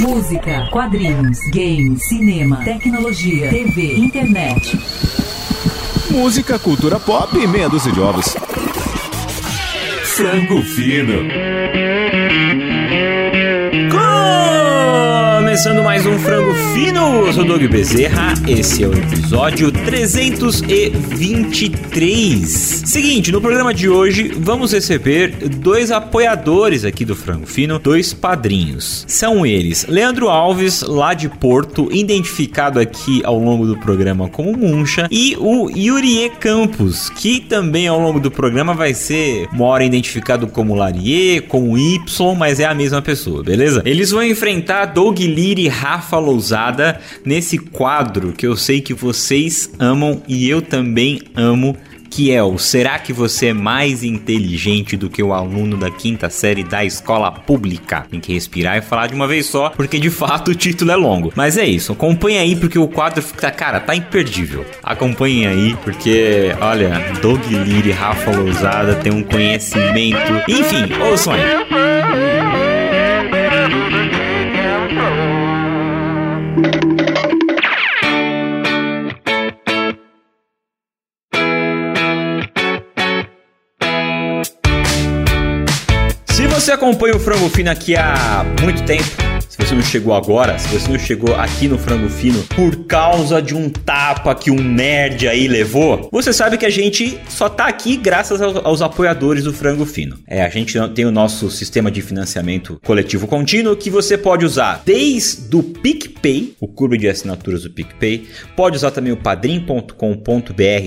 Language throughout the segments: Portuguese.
Música, quadrinhos, games, cinema, tecnologia, TV, internet. Música, cultura pop e meia dúzia de ovos. Frango fino. Começando mais um Frango Fino, eu sou Doug Bezerra, esse é o episódio 323. Seguinte, no programa de hoje vamos receber dois apoiadores aqui do Frango Fino, dois padrinhos. São eles Leandro Alves, lá de Porto, identificado aqui ao longo do programa como Muncha, e o Yurie Campos, que também ao longo do programa vai ser uma hora identificado como Larie, como Y, mas é a mesma pessoa, beleza? Eles vão enfrentar Doug Lee e Rafa Lousada nesse quadro que eu sei que vocês amam e eu também amo. Que é o Será que você é mais inteligente do que o aluno da quinta série da escola pública? Tem que respirar e falar de uma vez só, porque de fato o título é longo. Mas é isso, acompanhe aí porque o quadro fica, cara, tá imperdível. Acompanhem aí, porque, olha, Doug Liri e Rafa Lousada tem um conhecimento. Enfim, ouçam aí. Você acompanha o Frango Fino aqui há muito tempo, se você não chegou agora, se você não chegou aqui no Frango Fino por causa de um tapa que um nerd aí levou, você sabe que a gente só tá aqui graças aos, aos apoiadores do Frango Fino. É, a gente tem o nosso sistema de financiamento coletivo contínuo que você pode usar desde o PicPay, o clube de assinaturas do PicPay, pode usar também o padrim.com.br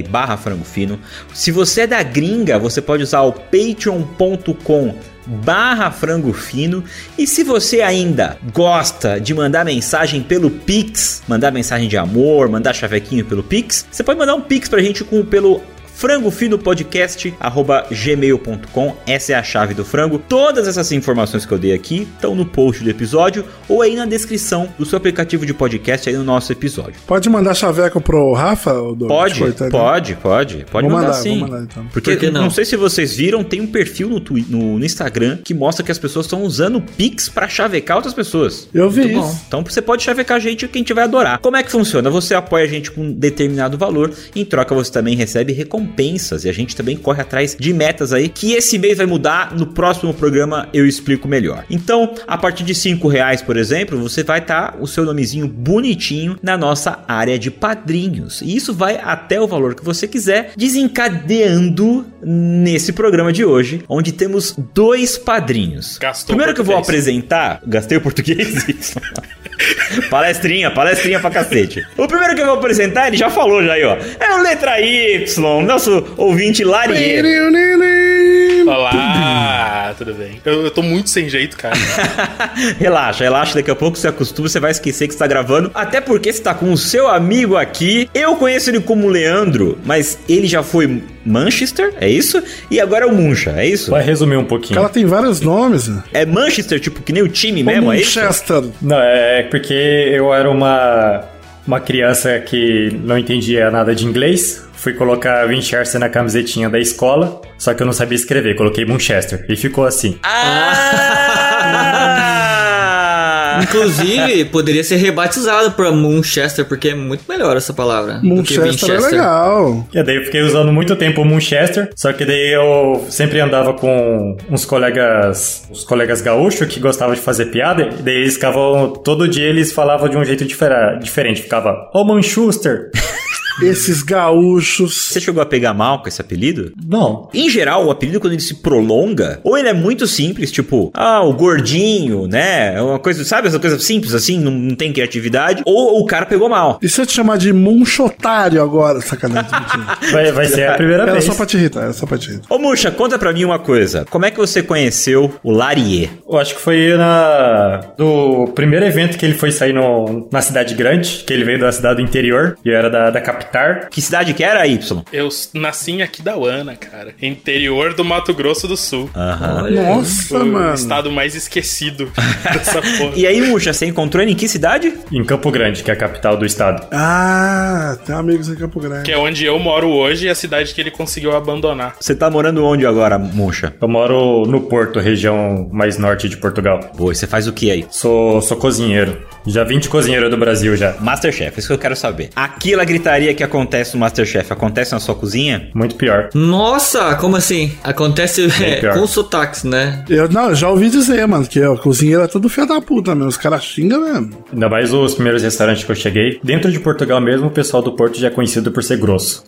barra frango fino. Se você é da gringa, você pode usar o patreon.com barra frango fino. E se você ainda gosta de mandar mensagem pelo Pix, mandar mensagem de amor, mandar chavequinho pelo Pix, você pode mandar um Pix pra gente com pelo frangofinopodcast@gmail.com. Essa é a chave do frango. Todas essas informações que eu dei aqui estão no post do episódio ou aí na descrição do seu aplicativo de podcast aí no nosso episódio. Pode mandar chaveco pro Rafa? Douglas? Pode, Coitado. pode, pode, pode Vou mandar, mandar, sim. vou mandar, então. Porque Por que não? não? sei se vocês viram, tem um perfil no, Twi- no, no Instagram que mostra que as pessoas estão usando Pix pra chavecar outras pessoas. Eu vi Muito isso. bom. Então você pode chavecar a gente que a gente vai adorar. Como é que funciona? Você apoia a gente com um determinado valor, em troca você também recebe recompensas e a gente também corre atrás de metas aí que esse mês vai mudar. No próximo programa eu explico melhor. Então, a partir de 5 reais, por exemplo, você vai estar o seu nomezinho bonitinho na nossa área de padrinhos. E isso vai até o valor que você quiser, desencadeando nesse programa de hoje, onde temos dois padrinhos. Gastou Primeiro que eu vou apresentar, gastei o português. palestrinha, palestrinha pra cacete. O primeiro que eu vou apresentar, ele já falou já aí, ó. É o letra Y, nosso ouvinte Larie. Olá, tudo bem? Eu, eu tô muito sem jeito, cara. relaxa, relaxa, daqui a pouco você acostuma, você vai esquecer que está gravando. Até porque você tá com o seu amigo aqui. Eu conheço ele como Leandro, mas ele já foi Manchester, é isso? E agora é o Muncha, é isso? Vai resumir um pouquinho. Ela tem vários nomes. né? É Manchester, tipo, que nem o time O mesmo, é isso? Manchester. Não, é porque eu era uma, uma criança que não entendia nada de inglês. Fui colocar Winchester na camisetinha da escola, só que eu não sabia escrever. Coloquei Manchester e ficou assim. Ah! Inclusive, poderia ser rebatizado pra Moonchester, porque é muito melhor essa palavra. Manchester é Winchester. legal. E daí eu fiquei usando muito tempo o Manchester, só que daí eu sempre andava com uns colegas, os colegas gaúchos que gostavam de fazer piada, e daí eles ficavam, todo dia eles falavam de um jeito diferente, ficava, ô Manchester. Esses gaúchos. Você chegou a pegar mal com esse apelido? Não, Em geral, o apelido, quando ele se prolonga, ou ele é muito simples, tipo, ah, o gordinho, né? É Uma coisa, sabe? Essa coisa simples assim, não, não tem criatividade, ou o cara pegou mal. E se eu te chamar de Munchotário agora? Sacanagem. vai, vai ser a primeira Era vez. só pra te irritar, era só pra te irritar. Ô, Muxa, conta pra mim uma coisa. Como é que você conheceu o Larie? Eu acho que foi na do primeiro evento que ele foi sair no, na cidade grande, que ele veio da cidade do interior, e eu era da, da capital captar. Que cidade que era, Y? Eu nasci em Aquidauana, cara. Interior do Mato Grosso do Sul. Aham. Nossa, o mano. estado mais esquecido dessa porra. E aí, Muxa, você encontrou ele em que cidade? Em Campo Grande, que é a capital do estado. Ah, tem amigos em Campo Grande. Que é onde eu moro hoje e a cidade que ele conseguiu abandonar. Você tá morando onde agora, Muxa? Eu moro no Porto, região mais norte de Portugal. Boa, e você faz o que aí? Sou, sou cozinheiro. Já vim de cozinheiro do Brasil já. Masterchef, isso que eu quero saber. Aquela gritaria que acontece no Masterchef, acontece na sua cozinha? Muito pior. Nossa, como assim? Acontece é, com sotaques, né? Eu, não, eu já ouvi dizer, mano, que ó, cozinheiro é tudo filho da puta mesmo. Os caras xingam mesmo. Ainda mais os primeiros restaurantes que eu cheguei. Dentro de Portugal mesmo, o pessoal do Porto já é conhecido por ser grosso.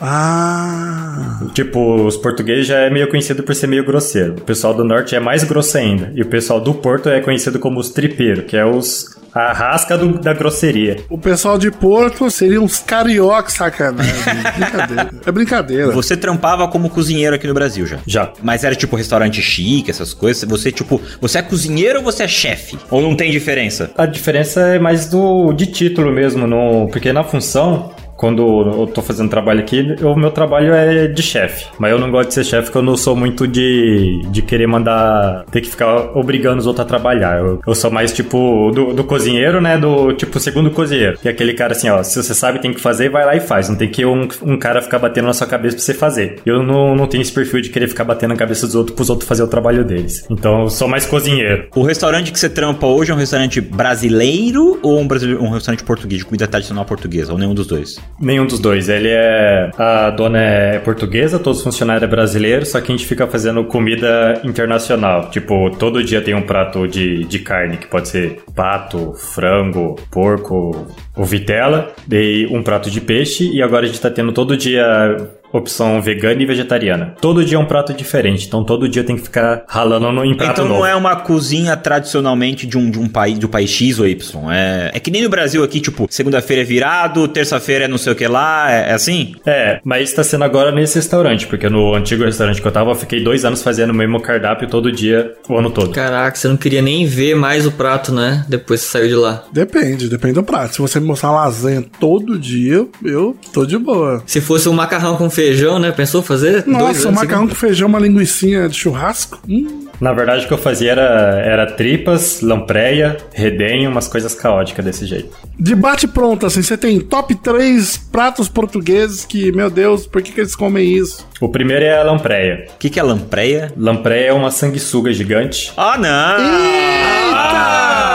Ah. Tipo, os portugueses já é meio conhecido por ser meio grosseiro. O pessoal do norte é mais grosso ainda. E o pessoal do Porto é conhecido como os tripeiros, que é os a rasca do- da grosseria. O pessoal de Porto seria uns carioca sacanagem. brincadeira. É brincadeira. Você trampava como cozinheiro aqui no Brasil já? Já. Mas era tipo restaurante chique, essas coisas? Você, tipo, você é cozinheiro ou você é chefe? Ou não tem diferença? A diferença é mais do de título mesmo, no, porque na função, quando eu tô fazendo trabalho aqui, o meu trabalho é de chefe. Mas eu não gosto de ser chefe porque eu não sou muito de, de querer mandar, ter que ficar obrigando os outros a trabalhar. Eu, eu sou mais tipo do, do cozinheiro, né? Do tipo segundo cozinheiro. Que é aquele cara assim, ó, se você sabe tem que fazer, vai lá e faz. Não tem que um, um cara ficar batendo na sua cabeça pra você fazer. Eu não, não tenho esse perfil de querer ficar batendo na cabeça dos outros pros outros fazer o trabalho deles. Então eu sou mais cozinheiro. O restaurante que você trampa hoje é um restaurante brasileiro ou um, brasile- um restaurante português, de comida tradicional portuguesa? Ou nenhum dos dois? Nenhum dos dois. Ele é. A dona é portuguesa, todos os funcionários é brasileiro, só que a gente fica fazendo comida internacional. Tipo, todo dia tem um prato de, de carne, que pode ser pato, frango, porco ou vitela. Daí um prato de peixe, e agora a gente tá tendo todo dia opção vegana e vegetariana. Todo dia é um prato diferente, então todo dia tem que ficar ralando no, em prato então novo. não é uma cozinha tradicionalmente de um, de um país do país X ou Y. É, é que nem no Brasil aqui, tipo, segunda-feira é virado, terça-feira é não sei o que lá, é, é assim? É, mas tá sendo agora nesse restaurante, porque no antigo restaurante que eu tava, eu fiquei dois anos fazendo o mesmo cardápio todo dia, o ano todo. Caraca, você não queria nem ver mais o prato, né? Depois que saiu de lá. Depende, depende do prato. Se você me mostrar lasanha todo dia, eu tô de boa. Se fosse um macarrão com feijão, né? Pensou fazer? Dois Nossa, anos macarrão com feijão, uma linguicinha de churrasco. Hum, Na verdade, o que eu fazia era, era tripas, lampreia, redenho, umas coisas caóticas desse jeito. Debate pronto, assim, você tem top 3 pratos portugueses que, meu Deus, por que, que eles comem isso? O primeiro é a lampreia. O que, que é lampreia? Lampreia é uma sanguessuga gigante. Ah, não!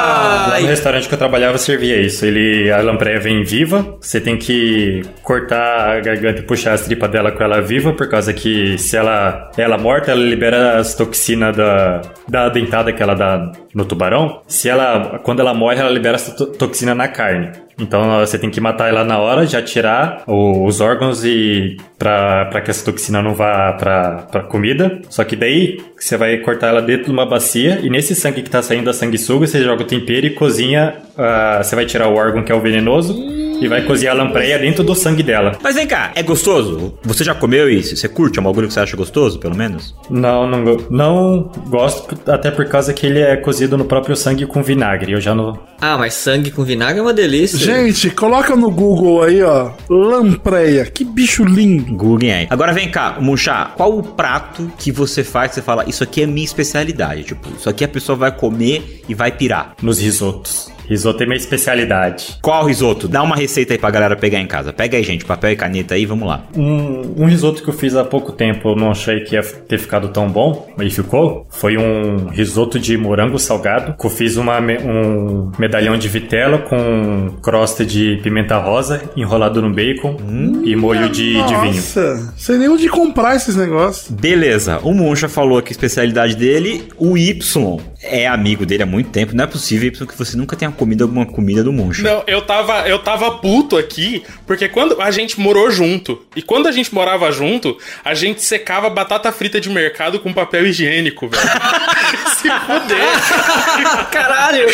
Lá no restaurante que eu trabalhava servia isso. Ele, a lampreia vem viva, você tem que cortar a garganta e puxar as tripas dela com ela viva, por causa que se ela ela morta, ela libera as toxinas da, da dentada que ela dá no tubarão. Se ela, quando ela morre, ela libera essa to- toxina na carne. Então você tem que matar ela na hora, já tirar os órgãos e pra que essa toxina não vá pra comida. Só que daí você vai cortar ela dentro de uma bacia e nesse sangue que tá saindo da sanguessuga, você joga o tempero e cozinha. ah, você vai tirar o órgão que é o venenoso e vai cozinhar a lampreia dentro do sangue dela. Mas vem cá, é gostoso? Você já comeu isso? Você curte? É um bagulho que você acha gostoso, pelo menos? Não, não, não gosto, até por causa que ele é cozido no próprio sangue com vinagre. Eu já não. Ah, mas sangue com vinagre é uma delícia. Gente, coloca no Google aí, ó, lampreia. Que bicho lindo. Google aí. Agora vem cá, Munchá, qual o prato que você faz que você fala, isso aqui é minha especialidade? Tipo, isso aqui a pessoa vai comer e vai pirar. Nos risotos. Risoto é minha especialidade. Qual risoto? Dá uma receita aí pra galera pegar em casa. Pega aí, gente, papel e caneta aí, vamos lá. Um, um risoto que eu fiz há pouco tempo, eu não achei que ia ter ficado tão bom, mas ficou. Foi um risoto de morango salgado, que eu fiz uma, um medalhão de vitela com crosta de pimenta rosa, enrolado no bacon e molho de, de vinho. Nossa, sei nem onde comprar esses negócios. Beleza, o Muncha falou que a especialidade dele, o Y é amigo dele há muito tempo. Não é possível, Y, que você nunca tenha comido alguma comida do Muncha. Não, eu tava, eu tava puto aqui, porque quando a gente morou junto, e quando a gente morava junto, a gente secava batata frita de mercado com papel higiênico, velho. Se fuder. Caralho!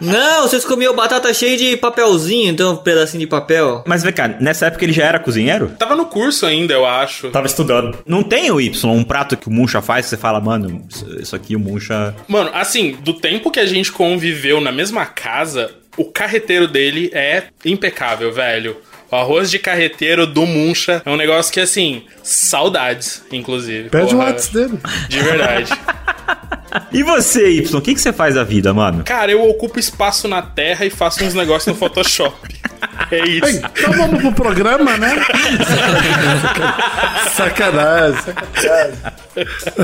Não, vocês comiam batata cheia de papelzinho, então um pedacinho de papel. Mas vem cá, nessa época ele já era cozinheiro? Tava no curso ainda, eu acho. Tava estudando. Não tem o Y, um prato que o Muncha faz que você fala, mano, isso- isso aqui o Muncha. Mano, assim, do tempo que a gente conviveu na mesma casa, o carreteiro dele é impecável, velho. O arroz de carreteiro do Muncha é um negócio que, assim, saudades, inclusive. Pede o WhatsApp dele. De verdade. E você, Y, o que, que você faz da vida, mano? Cara, eu ocupo espaço na terra e faço uns negócios no Photoshop. É isso. Então vamos pro programa, né? sacanagem, sacanagem.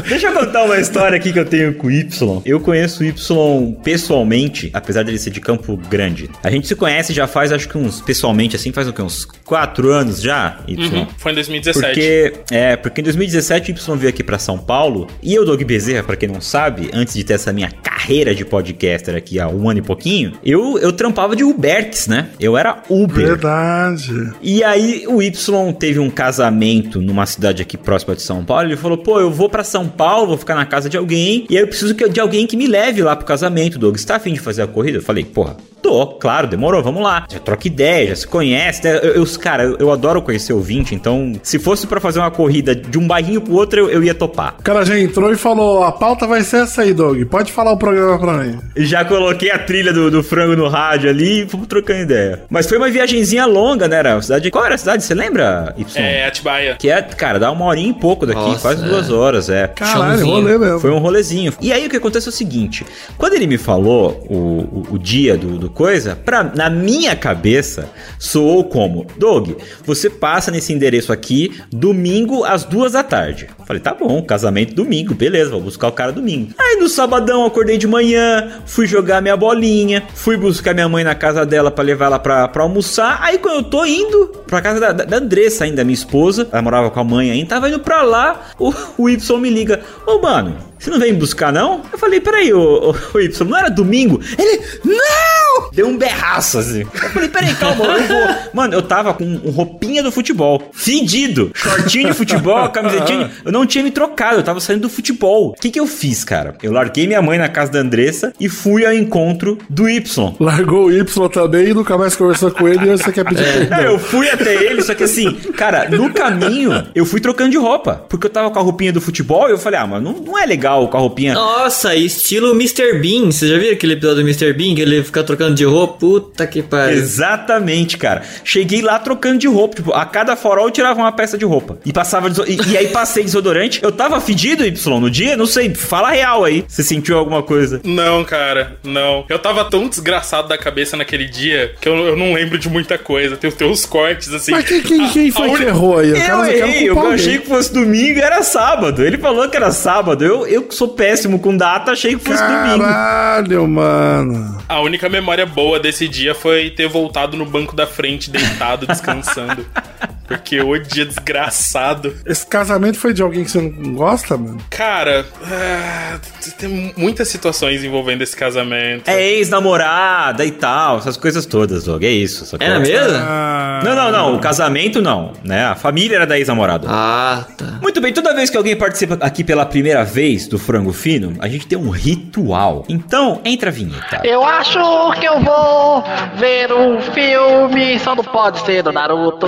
Deixa eu contar uma história aqui que eu tenho com o Y. Eu conheço o Y pessoalmente, apesar dele ser de Campo Grande. A gente se conhece já faz, acho que uns, pessoalmente assim, faz o quê? Uns quatro anos já, Y? Uhum, Foi em 2017. Porque, é, porque em 2017 o Y veio aqui pra São Paulo e eu, Doug Bezerra, pra quem não sabe, antes de ter essa minha carreira de podcaster aqui há um ano e pouquinho, eu, eu trampava de Uberx, né? Eu era Uber. Verdade. E aí o Y teve um casamento numa cidade aqui próxima de São Paulo. Ele falou: pô, eu vou pra São Paulo, vou ficar na casa de alguém. E aí eu preciso de alguém que me leve lá pro casamento. Doug, você tá afim de fazer a corrida? Eu falei, porra. Tô, claro, demorou, vamos lá. Já troca ideia, já se conhece. Né? Eu, eu- cara, eu, eu adoro conhecer o 20, então se fosse pra fazer uma corrida de um bairrinho pro outro, eu, eu ia topar. O cara já entrou e falou: a pauta vai ser essa aí, Doug. Pode falar o programa pra mim. Já coloquei a trilha do, do frango no rádio ali e fomos trocando ideia. Mas foi uma viagenzinha longa, né? Era uma cidade. Qual era a cidade? Você lembra, Y? É, Atibaia. Que é, cara, dá uma horinha e pouco daqui, Nossa, quase é. duas horas, é. Caralho, Chãozinho. rolê mesmo. Foi um rolezinho. E aí o que acontece é o seguinte: quando ele me falou o, o, o dia do, do coisa, pra, na minha cabeça soou como: Doug, você passa nesse endereço aqui domingo às duas da tarde. Falei, tá bom, casamento domingo, beleza, vou buscar o cara domingo. Aí no sabadão acordei de manhã, fui jogar minha bolinha, fui buscar minha mãe na casa dela pra levar ela pra, pra almoçar. Aí quando eu tô indo pra casa da, da, Andressa, ainda minha esposa, ela morava com a mãe ainda, tava indo pra lá, o, o Y me liga: Ô mano, você não vem buscar não? Eu falei: peraí, ô, ô Y, não era domingo? Ele: Não! Deu um berraço assim. Eu falei: peraí, calma, eu vou. Mano, eu tava com um roupinha do futebol, fedido, shortinho de futebol, camisetinha. Eu não tinha me trocado, eu tava saindo do futebol. O que que eu fiz, cara? Eu larguei minha mãe na casa da Andressa e fui ao encontro do Y. Largou o Y também e nunca mais conversou com ele e você quer pedir. É, eu fui até ele, só que assim, cara, no caminho eu fui trocando de roupa. Porque eu tava com a roupinha do futebol e eu falei, ah, mas não, não é legal com a roupinha. Nossa, estilo Mr. Bean. Você já viu aquele episódio do Mr. Bean que ele fica trocando de roupa? Puta que pariu. Exatamente, cara. Cheguei lá trocando de roupa. Tipo, a cada farol eu tirava uma peça de roupa. E passava e, e aí passei desodorante. Eu tava fedido, Y, no dia? Não sei. Fala real aí. Você sentiu alguma coisa? Não, cara, não. Eu tava tão desgraçado da cabeça naquele dia que eu, eu não lembro de muita coisa. Tem, tem uns cortes assim. Mas quem, quem, quem foi que errou aí? Eu quero errei, eu achei que fosse domingo e era sábado. Ele falou que era sábado. Eu, eu sou péssimo com data, achei que fosse domingo. Caralho, mano. A única memória boa desse dia foi ter voltado no banco da frente, deitado, descansando. Porque o dia desgraçado. Esse casamento foi de alguém que você não gosta, mano? Cara, ah, tem muitas situações envolvendo esse casamento. É ex-namorada e tal, essas coisas todas, Doug. É isso. Era mesmo? Ah, Não, não, não. O casamento não, né? A família era da ex-namorada. Ah, tá. Muito bem, toda vez que alguém participa aqui pela primeira vez do Frango Fino, a gente tem um ritual. Então, entra a vinheta. Eu acho que eu vou ver um filme, só não pode ser do Naruto.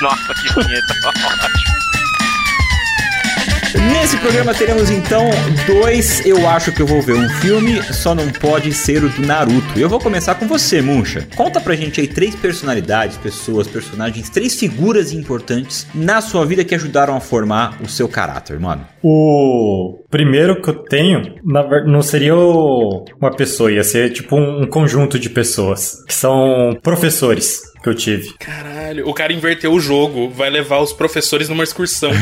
Nossa, que vinheta. Nesse programa teremos então dois Eu Acho Que Eu Vou Ver um Filme, só não pode ser o do Naruto. E eu vou começar com você, Muncha. Conta pra gente aí três personalidades, pessoas, personagens, três figuras importantes na sua vida que ajudaram a formar o seu caráter, mano. O primeiro que eu tenho, não seria o- uma pessoa, ia ser tipo um conjunto de pessoas, que são professores que eu tive. Caralho, o cara inverteu o jogo, vai levar os professores numa excursão.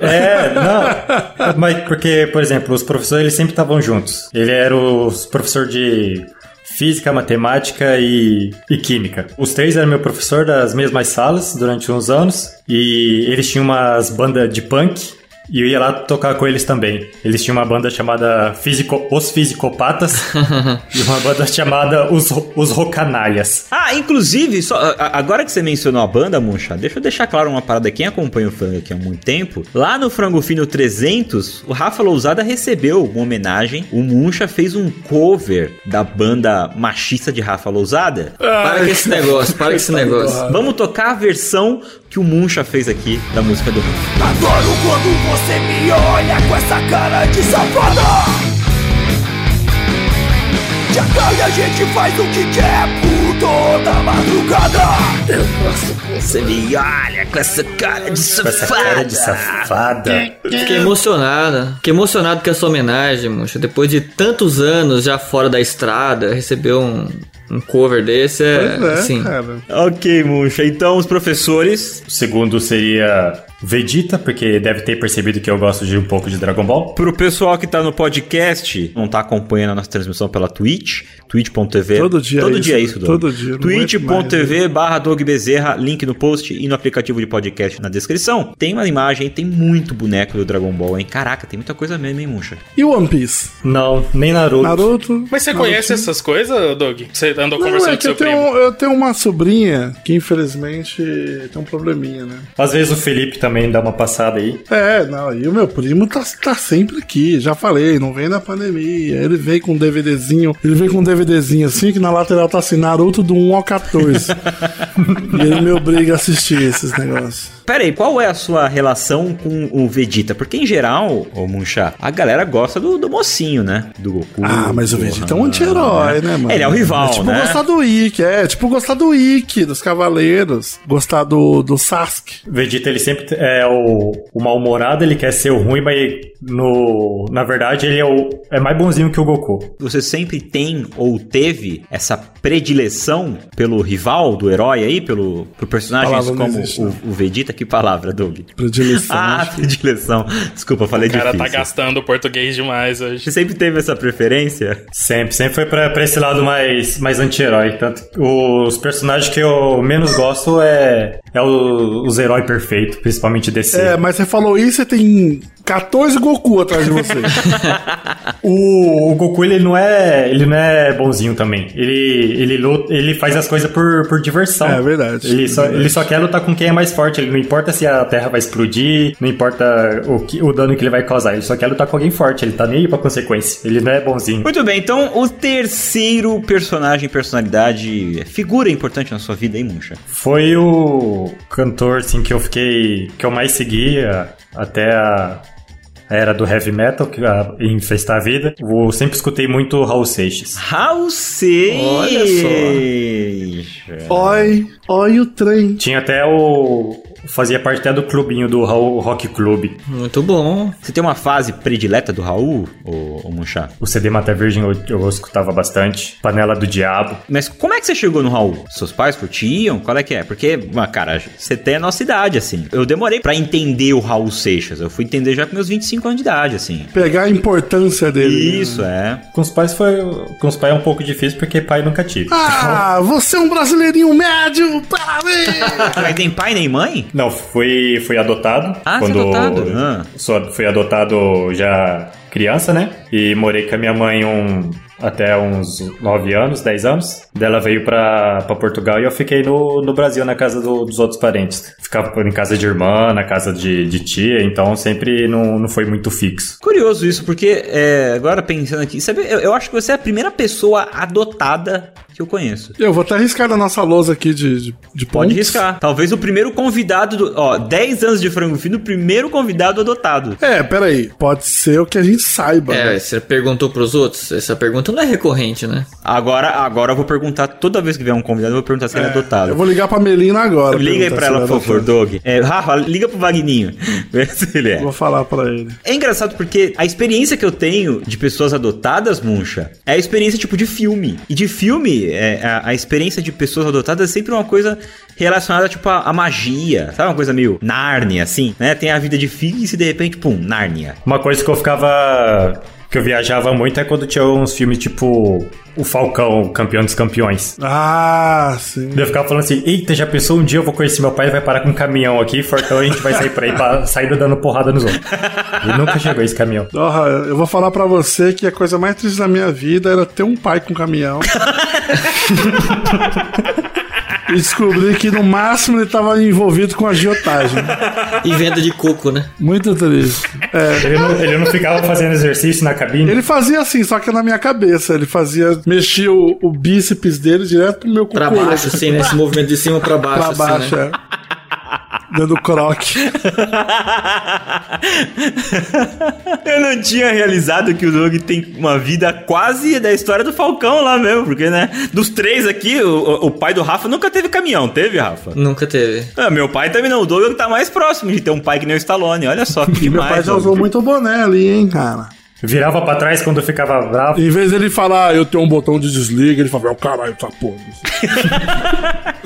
É, não. Mas porque, por exemplo, os professores eles sempre estavam juntos. Ele era o professor de física, matemática e, e química. Os três eram meu professor das mesmas salas durante uns anos e eles tinham umas bandas de punk. E eu ia lá tocar com eles também. Eles tinham uma banda chamada Físico, Os Fisicopatas e uma banda chamada Os, Ro- Os Rocanalhas. Ah, inclusive, só, agora que você mencionou a banda, Muncha, deixa eu deixar claro uma parada. Quem acompanha o Frango aqui há muito tempo, lá no Frango Fino 300, o Rafa Lousada recebeu uma homenagem. O Muncha fez um cover da banda machista de Rafa Lousada. Para com esse negócio, para com esse negócio. Vamos tocar a versão que o Muncha fez aqui da música do Muncha. Adoro quando você me olha com essa cara de safada. gente acalma e a gente faz o que quer por toda madrugada. Eu que você me olha com essa cara de Com essa cara de safada. Fiquei emocionada. Fiquei emocionado com essa homenagem, mocha. Depois de tantos anos já fora da estrada, receber um, um cover desse é, Pois é, assim. cara. Ok, Muncha. Então, os professores. O segundo seria Vegeta, porque deve ter percebido que eu gosto de um pouco de Dragon Ball. Pro pessoal que tá no podcast, não tá acompanhando a nossa transmissão pela Twitch, twitch.tv. Todo dia Todo é dia é isso, isso, Doug. todo dia, twitch.tv barra Doug Bezerra, link no post e no aplicativo de podcast na descrição. Tem uma imagem, tem muito boneco do Dragon Ball, hein? Caraca, tem muita coisa mesmo, hein, Muncha? E One Piece? Não, nem Naruto. Naruto. Mas você Naruto. conhece essas coisas, Doug? Você andou Não, conversando é com seu eu tenho, primo? eu tenho uma sobrinha que infelizmente tem um probleminha, né? Às vezes o Felipe também dá uma passada aí. É, não, e o meu primo tá, tá sempre aqui, já falei, não vem na pandemia. Ele vem com um DVDzinho, ele vem com um DVDzinho assim, que na lateral tá assim, Naruto do 1 ao 14. e ele me obriga a assistir esses negócios. Pera aí, qual é a sua relação com o Vegeta? Porque em geral, ô Muncha, a galera gosta do, do mocinho, né? Do Goku. Ah, mas o Vegeta é um anti-herói, né, mano? Ele é o rival, é tipo né? gostar do Ikki, é, tipo gostar do Ikki, dos Cavaleiros, gostar do, do Sasuke. Vegeta, ele sempre é o, o mal-humorado, ele quer ser o ruim, mas no, na verdade ele é, o, é mais bonzinho que o Goku. Você sempre tem ou teve essa predileção pelo rival do herói aí, pelo pro não como existe, o, né? o Vegeta? Que palavra, Doug? Predileção. Ah, predileção. Desculpa, falei O cara difícil. tá gastando português demais hoje. Você sempre teve essa preferência? Sempre, sempre foi pra, pra esse lado mais, mais anti-herói. Tanto os personagens que eu menos gosto é, é o- os heróis perfeitos, principalmente DC. É, mas você falou isso e tem 14 Goku atrás de você. O, o Goku, ele não é. Ele não é bonzinho também. Ele, ele, luta, ele faz as coisas por, por diversão. É verdade. Ele só, Verdade. ele só quer lutar com quem é mais forte. Ele não importa se a Terra vai explodir, não importa o, que, o dano que ele vai causar. Ele só quer lutar com alguém forte. Ele tá nem aí pra consequência. Ele não é bonzinho. Muito bem, então o terceiro personagem, personalidade, figura importante na sua vida, hein, Muncha? Foi o cantor assim, que eu fiquei. que eu mais seguia até a. Era do heavy metal, que a, em Festar a Vida. Eu sempre escutei muito Raul Seixas. Raul Seixas. Olha Oi, oi o trem. Tinha até o. Fazia parte até do clubinho do Raul Rock Club. Muito bom. Você tem uma fase predileta do Raul, ô, ô Muncha? O CD Mata Virgem eu, eu escutava bastante. Panela do Diabo. Mas como é que você chegou no Raul? Seus pais curtiam? Qual é que é? Porque, ah, cara, você tem a nossa idade, assim. Eu demorei pra entender o Raul Seixas. Eu fui entender já com meus 25 anos de idade, assim. Pegar a importância dele. né? Isso, é. Com os pais foi. Com os pais é um pouco difícil porque pai nunca tive. Ah, você é um brasileirinho médio, parabéns! Mas nem pai nem mãe? Não, fui, fui adotado. Ah, é adotado? Ah. Sou, fui adotado já criança, né? E morei com a minha mãe um, até uns 9 anos, 10 anos. Dela veio pra, pra Portugal e eu fiquei no, no Brasil, na casa do- dos outros parentes. Ficava em casa de irmã, na casa de, de tia, então sempre não, não foi muito fixo. Curioso isso, porque é, agora pensando aqui, sabe, eu, eu acho que você é a primeira pessoa adotada que eu conheço. Eu vou até riscar da nossa lousa aqui de, de, de Pode riscar. Talvez o primeiro convidado do. Ó, 10 anos de frango fino, o primeiro convidado adotado. É, peraí. Pode ser o que a gente saiba. É, né? você perguntou pros outros? Essa pergunta não é recorrente, né? Agora, agora eu vou perguntar, toda vez que vier um convidado, eu vou perguntar se ele é adotado. Eu vou ligar pra Melina agora. Liga aí pra ela, ele é por favor. Doug. É, Rafa, liga pro Vagninho. Vê se ele é. Vou falar pra ele. É engraçado porque a experiência que eu tenho de pessoas adotadas, Muncha, é a experiência tipo de filme. E de filme, é, a, a experiência de pessoas adotadas é sempre uma coisa relacionada tipo a, a magia, sabe? Uma coisa meio Nárnia, assim, né? Tem a vida difícil e de repente, pum, Nárnia. Uma coisa que eu ficava. Que eu viajava muito é quando tinha uns filmes tipo. O Falcão, campeão dos campeões. Ah, sim. Eu ficava falando assim, eita, já pensou um dia eu vou conhecer meu pai, ele vai parar com um caminhão aqui, fortão, a gente vai sair por aí pra sair dando porrada nos outros. E nunca chegou esse caminhão. Porra, eu vou falar pra você que a coisa mais triste da minha vida era ter um pai com caminhão. e descobri que no máximo ele tava envolvido com agiotagem. E venda de coco, né? Muito triste. É. Ele não, ele não ficava fazendo exercício na cabine? Ele fazia assim, só que na minha cabeça. Ele fazia, mexia o, o bíceps dele direto pro meu Pra cucuruto. baixo, assim, né? Esse movimento de cima pra baixo, Pra assim, baixo, né? é. Dando croque. Eu não tinha realizado que o Doug tem uma vida quase da história do Falcão lá mesmo, porque, né? Dos três aqui, o, o pai do Rafa nunca teve caminhão, teve, Rafa? Nunca teve. Ah, meu pai também não. O Doug tá mais próximo de ter um pai que nem o Stallone. Olha só que E meu demais. pai já usou muito boné ali, hein, cara. Virava pra trás quando ficava bravo. Em vez dele falar, eu tenho um botão de desliga, ele fala, "É o caralho, tá porra.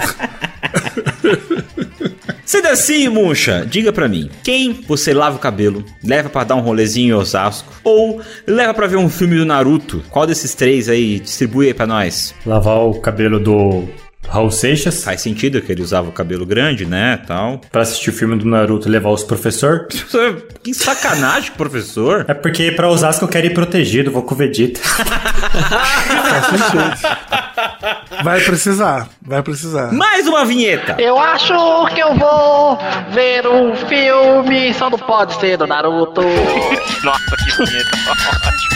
Sendo assim, Muncha, diga pra mim, quem você lava o cabelo, leva pra dar um rolezinho em Osasco, ou leva pra ver um filme do Naruto? Qual desses três aí distribui aí pra nós? Lavar o cabelo do Raul Seixas. Faz sentido que ele usava o cabelo grande, né, tal. Pra assistir o filme do Naruto e levar os professor. Que sacanagem, professor. É porque pra Osasco eu quero ir protegido, vou com o Vegeta. Vai precisar, vai precisar. Mais uma vinheta. Eu acho que eu vou ver um filme, só não pode ser do Naruto. Nossa, que vinheta.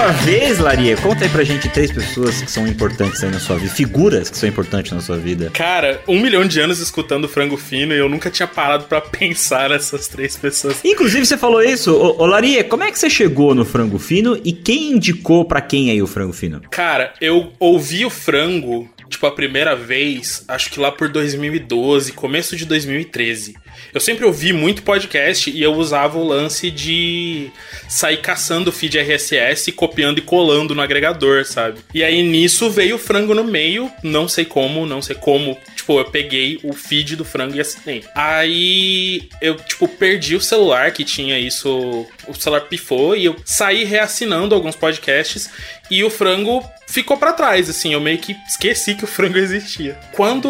sua vez, Laria. Conta aí pra gente três pessoas que são importantes aí na sua vida, figuras que são importantes na sua vida. Cara, um milhão de anos escutando Frango Fino e eu nunca tinha parado pra pensar nessas três pessoas. Inclusive, você falou isso. Ô, ô Laria, como é que você chegou no frango fino e quem indicou pra quem aí o frango fino? Cara, eu ouvi o frango, tipo, a primeira vez, acho que lá por 2012, começo de 2013. Eu sempre ouvi muito podcast e eu usava o lance de sair caçando feed RSS, copiando e colando no agregador, sabe? E aí nisso veio o frango no meio, não sei como, não sei como. Tipo, eu peguei o feed do frango e assinei. Aí eu, tipo, perdi o celular que tinha isso. O celular pifou e eu saí reassinando alguns podcasts e o frango ficou pra trás, assim, eu meio que esqueci que o frango existia. Quando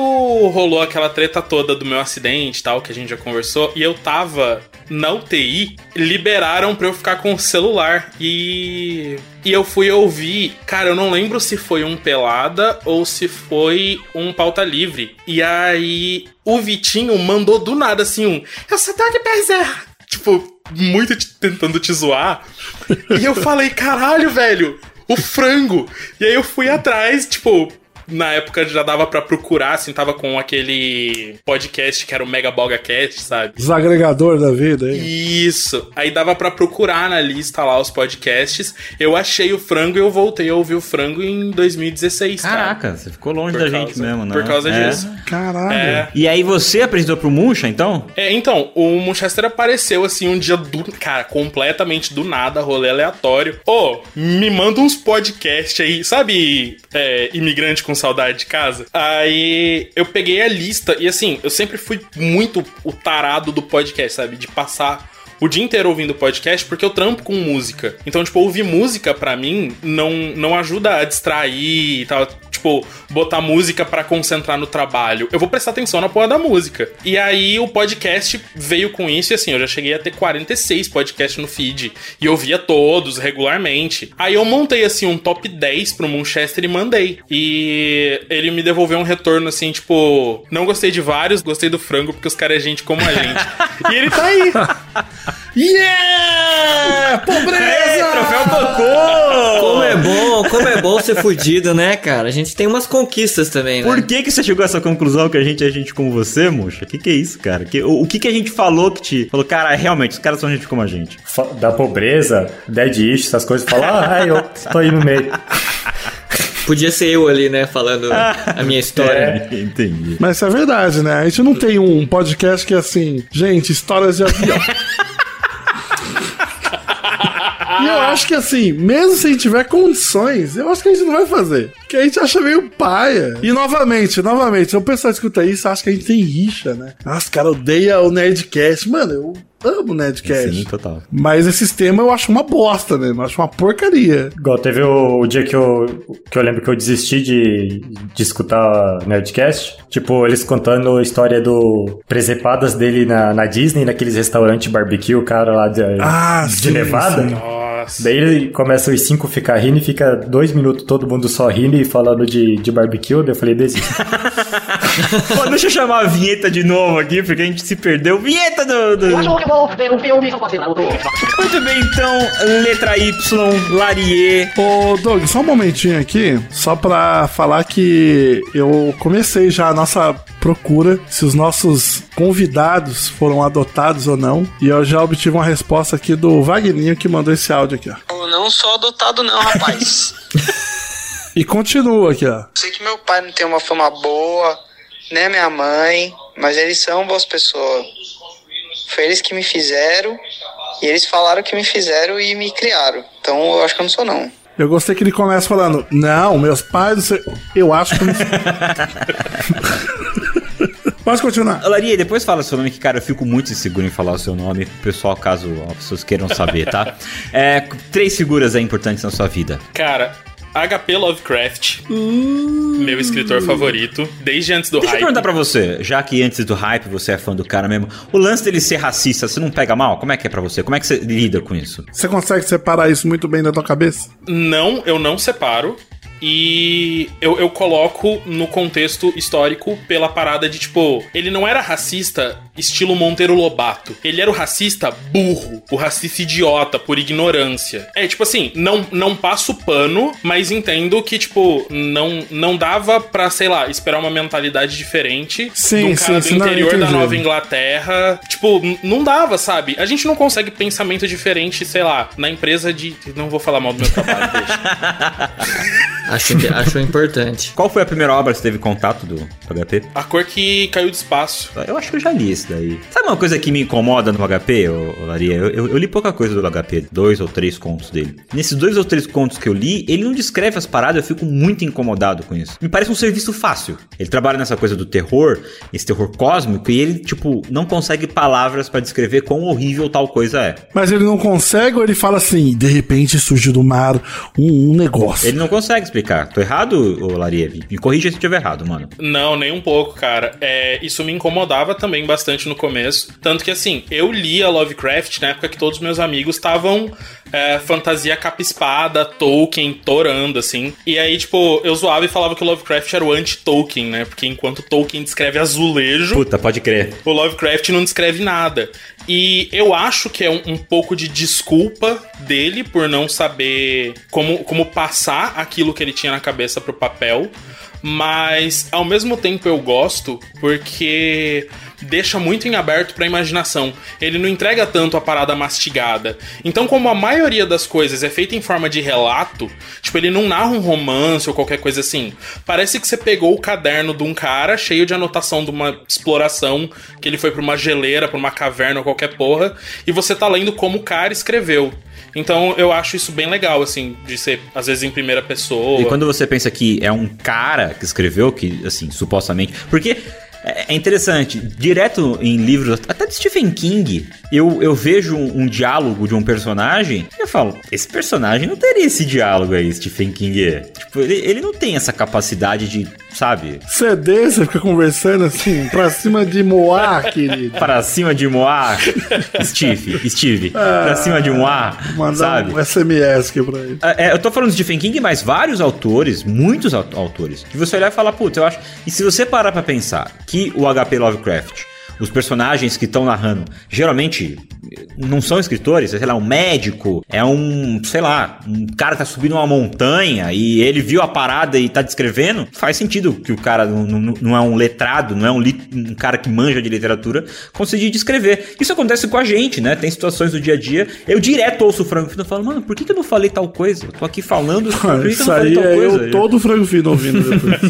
rolou aquela treta toda do meu acidente e tal, que a gente já conversou, e eu tava na UTI, liberaram pra eu ficar com o celular e e eu fui ouvir, cara, eu não lembro se foi um pelada ou se foi um pauta livre. E aí o Vitinho mandou do nada assim um, eu sou Doug Bezerra. Tipo, muito te- tentando te zoar. E eu falei, caralho, velho, o frango. E aí eu fui atrás, tipo, na época já dava pra procurar, assim, tava com aquele podcast que era o Mega Boga Cast, sabe? Os agregadores da vida, hein? Isso. Aí dava pra procurar na lista lá os podcasts. Eu achei o frango e eu voltei a ouvir o frango em 2016, cara. Caraca, você ficou longe Por da causa- gente mesmo, né? Por causa É. disso. Caralho. É. E aí você apresentou pro Muncha, então? É, então, o Manchester apareceu assim um dia do. Cara, completamente do nada, rolê aleatório. Ô, me manda uns podcasts aí, sabe? é, imigrante com saudade de casa. Aí eu peguei a lista e assim, eu sempre fui muito o tarado do podcast, sabe? De passar o dia inteiro ouvindo podcast porque eu trampo com música. Então, tipo, ouvir música pra mim não, não ajuda a distrair e tal. Tipo, botar música pra concentrar no trabalho. Eu vou prestar atenção na porra da música. E aí o podcast veio com isso e assim, eu já cheguei a ter 46 podcasts no feed. E eu via todos regularmente. Aí eu montei assim um top 10 pro Manchester e mandei. E ele me devolveu um retorno assim, tipo, não gostei de vários, gostei do frango porque os caras é gente como a gente. e ele tá aí. Yeah! Pobreza! troféu Bocô! Como é bom, como é bom ser fudido, né, cara? A gente tem umas conquistas também, né? Por que, que você chegou a essa conclusão que a gente é gente como você? O que, que é isso, cara? Que, o, o que, que a gente falou que te. Falou, cara, realmente, os caras são gente como a gente. Da pobreza, dead ish, essas coisas. Fala, ah, eu tô aí no meio. Podia ser eu ali, né, falando a minha história. Entendi. Mas isso é verdade, né? A gente não tem um podcast que é assim, gente, histórias de avião. Eu acho que assim, mesmo se a gente tiver condições, eu acho que a gente não vai fazer. Porque a gente acha meio paia. E novamente, novamente, se o pessoal escuta isso, acha que a gente tem rixa, né? Nossa, cara, odeia o Nerdcast. Mano, eu amo o Nerdcast. Sim, total. Mas esse sistema eu acho uma bosta mesmo, eu acho uma porcaria. Igual teve o, o dia que eu, que eu lembro que eu desisti de, de escutar Nerdcast. Tipo, eles contando a história do presepadas dele na, na Disney, naqueles restaurantes barbecue, o cara lá de, Ah, de sim, Nevada. sim. Nossa. Daí ele começa os cinco ficar rindo e fica dois minutos todo mundo só rindo e falando de, de barbecue. Daí eu falei, desisto. Pô, deixa eu chamar a vinheta de novo aqui, porque a gente se perdeu. Vinheta do. do- Naruto. Muito bem, então, letra Y, Larie. Ô, Doug, só um momentinho aqui, só pra falar que eu comecei já a nossa procura se os nossos convidados foram adotados ou não. E eu já obtive uma resposta aqui do Wagninho que mandou esse áudio aqui, ó. Eu não sou adotado não, rapaz. E continua aqui, ó. Sei que meu pai não tem uma fama boa, nem minha mãe, mas eles são boas pessoas. Foi eles que me fizeram, e eles falaram que me fizeram e me criaram. Então eu acho que eu não sou não. Eu gostei que ele começa falando: Não, meus pais. não sei-" Eu acho que. eu não sou." Pode continuar. Laria, depois fala seu nome, que, cara, eu fico muito inseguro em falar o seu nome, pessoal, caso as pessoas queiram saber, tá? É, três figuras aí importantes na sua vida. Cara, HP Lovecraft, meu escritor favorito, desde antes do Deixa eu hype. perguntar pra você, já que antes do hype você é fã do cara mesmo, o lance dele ser racista, você não pega mal? Como é que é pra você? Como é que você lida com isso? Você consegue separar isso muito bem da tua cabeça? Não, eu não separo. E eu, eu coloco no contexto histórico pela parada de tipo, ele não era racista estilo Monteiro Lobato. Ele era o racista burro, o racista idiota por ignorância. É tipo assim, não, não passo pano, mas entendo que, tipo, não, não dava pra, sei lá, esperar uma mentalidade diferente Sim, um cara sim, do interior da. Nova Inglaterra. Tipo, não dava, sabe? A gente não consegue pensamento diferente, sei lá, na empresa de. Não vou falar mal do meu trabalho, deixa. Acho, que- acho importante. Qual foi a primeira obra que você teve contato do HP? A cor que caiu do espaço. Eu acho que eu já li esse daí. Sabe uma coisa que me incomoda no HP, ô, Laria? Eu, eu- eu li pouca coisa do HP, dois ou três contos dele. Nesses dois ou três contos que eu li, ele não descreve as paradas, eu fico muito incomodado com isso. Me parece um serviço fácil. Ele trabalha nessa coisa do terror, esse terror cósmico, e ele, tipo, não consegue palavras pra descrever quão horrível tal coisa é. Mas ele não consegue ou ele fala assim: de repente surge do mar um, um negócio. Ele não consegue explicar. Tô errado, ô Laria? Me corrija se eu estiver errado, mano. Não, nem um pouco, cara. É, isso me incomodava também bastante no começo. Tanto que, assim, eu lia Lovecraft na época que todos os meus amigos estavam é, fantasia capa-espada, Tolkien, torando, assim. E aí, tipo, eu zoava e falava que o Lovecraft era o anti-Tolkien, né? Porque enquanto Tolkien descreve azulejo, Puta, pode crer. o Lovecraft não descreve nada. E eu acho que é um, um pouco de desculpa dele por não saber como, como passar aquilo que ele tinha na cabeça pro papel. Mas ao mesmo tempo eu gosto porque deixa muito em aberto pra imaginação. Ele não entrega tanto a parada mastigada. Então, como a maioria das coisas é feita em forma de relato, tipo, ele não narra um romance ou qualquer coisa assim. Parece que você pegou o caderno de um cara cheio de anotação de uma exploração, que ele foi pra uma geleira, pra uma caverna ou qualquer porra, e você tá lendo como o cara escreveu. Então eu acho isso bem legal, assim, de ser, às vezes, em primeira pessoa. E quando você pensa que é um cara que escreveu, que, assim, supostamente. Porque é é interessante, direto em livros, até de Stephen King, eu, eu vejo um, um diálogo de um personagem e eu falo: esse personagem não teria esse diálogo aí, Stephen King. Tipo, ele, ele não tem essa capacidade de, sabe, CD, você fica conversando assim, pra cima de Moá, querido. para cima de Moá, Steve, Steve, pra cima de Moá, sabe? um SMS aqui pra ele. É, é, eu tô falando de Stephen King, mas vários autores, muitos au- autores, que você olhar e falar, putz, eu acho. E se você parar pra pensar que o HP Lovecraft, os personagens que estão narrando, geralmente não são escritores, é, sei lá, um médico, é um, sei lá, um cara que tá subindo uma montanha e ele viu a parada e tá descrevendo, faz sentido que o cara não, não- não é um letrado, não é um, um cara que manja de literatura, conseguir descrever. Isso acontece com a gente, né? Tem situações do dia a dia. Eu direto ouço o Franco Fino falando, mano, por que, que eu não falei tal coisa? Eu tô aqui falando, por que, que eu Isso não falei aí tal é coisa? eu todo frango fino ouvindo depois.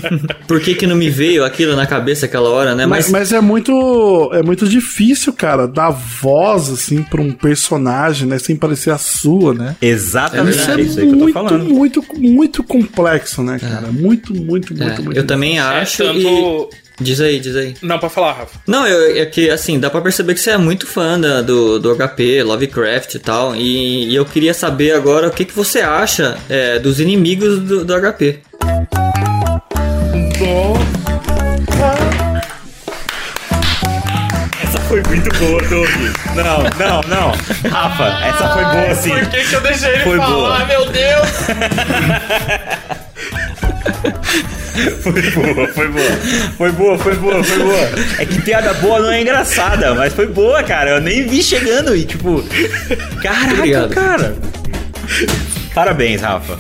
Por que, que não me veio aquilo na cabeça aquela hora, né? mas, Mas, mas é muito é muito difícil, cara, dar voz assim pra um personagem, né, sem parecer a sua, né? Exatamente, Isso é, é isso aí que eu tô muito, falando. muito, muito complexo, né, cara? Muito, muito, muito, é, muito. eu também acho É, tanto- e... Diz aí, diz aí. Não, pra falar, Rafa. Não, eu, é que, assim, dá pra perceber que você é muito fã da- do, do HP, Lovecraft e tal, e, e eu queria saber agora o que, que você acha é, dos inimigos do, do HP. Essa foi muito boa, Doug. Não, não, não. Rafa, essa foi boa sim. Por que, que eu deixei ele Foi falar, boa. meu Deus? Foi boa, foi boa. Foi boa, foi boa, foi boa. É que piada boa não é engraçada, mas foi boa, cara. Eu nem vi chegando e tipo. Caraca, Obrigado. cara. Parabéns, Rafa.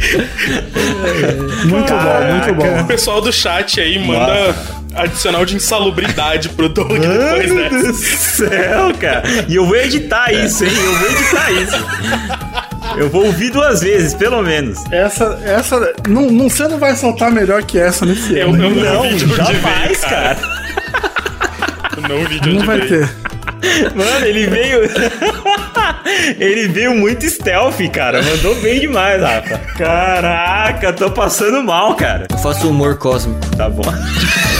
Muito bom, muito O bom. pessoal do chat aí manda adicional de insalubridade pro Doug depois Mano do dessa. céu, cara. E eu vou editar isso, hein? Eu vou editar isso. Eu vou ouvir duas vezes, pelo menos. Essa, essa. Não, não, você não vai soltar melhor que essa nesse Eu, ano. eu não onde Jamais, cara. cara. Eu não vi de onde Não vai veio. ter. Mano, ele veio. ele veio muito stealth, cara. Mandou bem demais, Rafa. Caraca, tô passando mal, cara. Eu faço humor cósmico. Tá bom.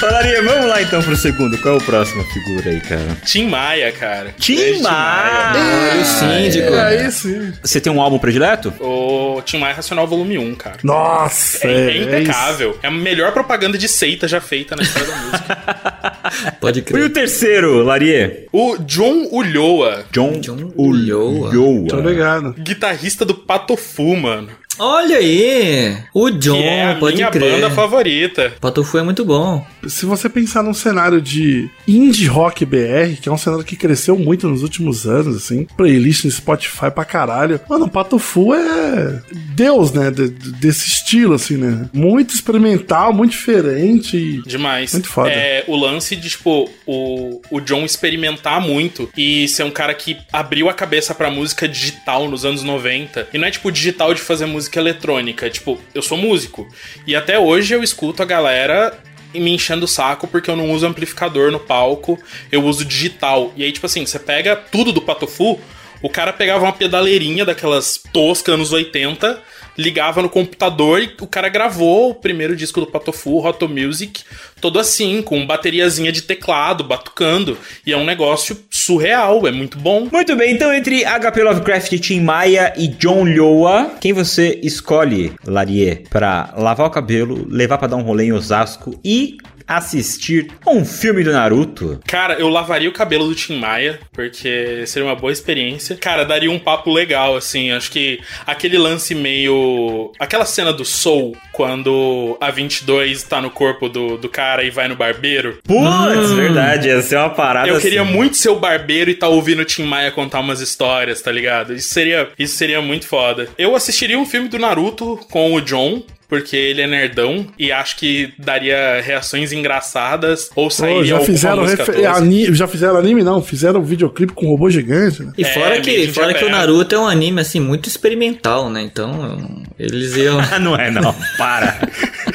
Falaria, vamos lá então pro segundo. Qual é o próximo figura aí, cara? Tim Maia, cara. Tim Maia. Olha o síndico. É aí sim. Você tem um álbum predileto? O Tim Maia Racional Volume 1, cara. Nossa, É, é, é impecável. É, a melhor propaganda de seita já feita na história da música. Pode E o crer. terceiro, Larie? O John Ulloa, John, John Ulloa. Ulloa. Tô ligado. guitarrista do Patofu, mano. Olha aí! O John, que é a pode minha crer. banda favorita. Patofu é muito bom. Se você pensar num cenário de indie rock BR, que é um cenário que cresceu muito nos últimos anos, assim, playlist no Spotify pra caralho. Mano, o Pato Fu é Deus, né? de- de- desse estilo, assim, né? Muito experimental, muito diferente. e- Demais. Muito foda. É, o lance de, tipo, o, o John experimentar muito e ser um cara que abriu a cabeça pra música digital nos anos 90. E não é, tipo, digital de fazer música eletrônica. É, tipo, eu sou músico. E até hoje eu escuto a galera me enchendo o saco porque eu não uso amplificador no palco, eu uso digital. E aí, tipo assim, você pega tudo do Patofu, o cara pegava uma pedaleirinha daquelas toscas anos 80, ligava no computador e o cara gravou o primeiro disco do Patofu, Hot Music, todo assim, com bateriazinha de teclado, batucando. E é um negócio surreal, é muito bom. Muito bem, então entre HP Lovecraft, Tim Maia e John Lhoa, quem você escolhe, Larie, pra lavar o cabelo, levar pra dar um rolê em Osasco e assistir um filme do Naruto? Cara, eu lavaria o cabelo do Tim Maia, porque seria uma boa experiência. Cara, daria um papo legal, assim. Acho que aquele lance meio. Aquela cena do Soul, quando a 22 tá no corpo do, do cara e vai no barbeiro. Putz, verdade, ia ser uma parada Eu queria assim. muito ser o barbeiro e tá ouvindo o Tim Maia contar umas histórias, tá ligado? Isso seria, isso seria muito foda. Eu assistiria um filme do Naruto com o John. Porque ele é nerdão e acho que daria reações engraçadas ou Pô, sairia já alguma fizeram música refer- tosca. ani- já fizeram anime não, fizeram um videoclipe com um robô gigante, né? E É, fora, meio que, fora que o aberto. Naruto é um anime, assim, muito experimental, né? Então, eles iam... Ah, não é não, para.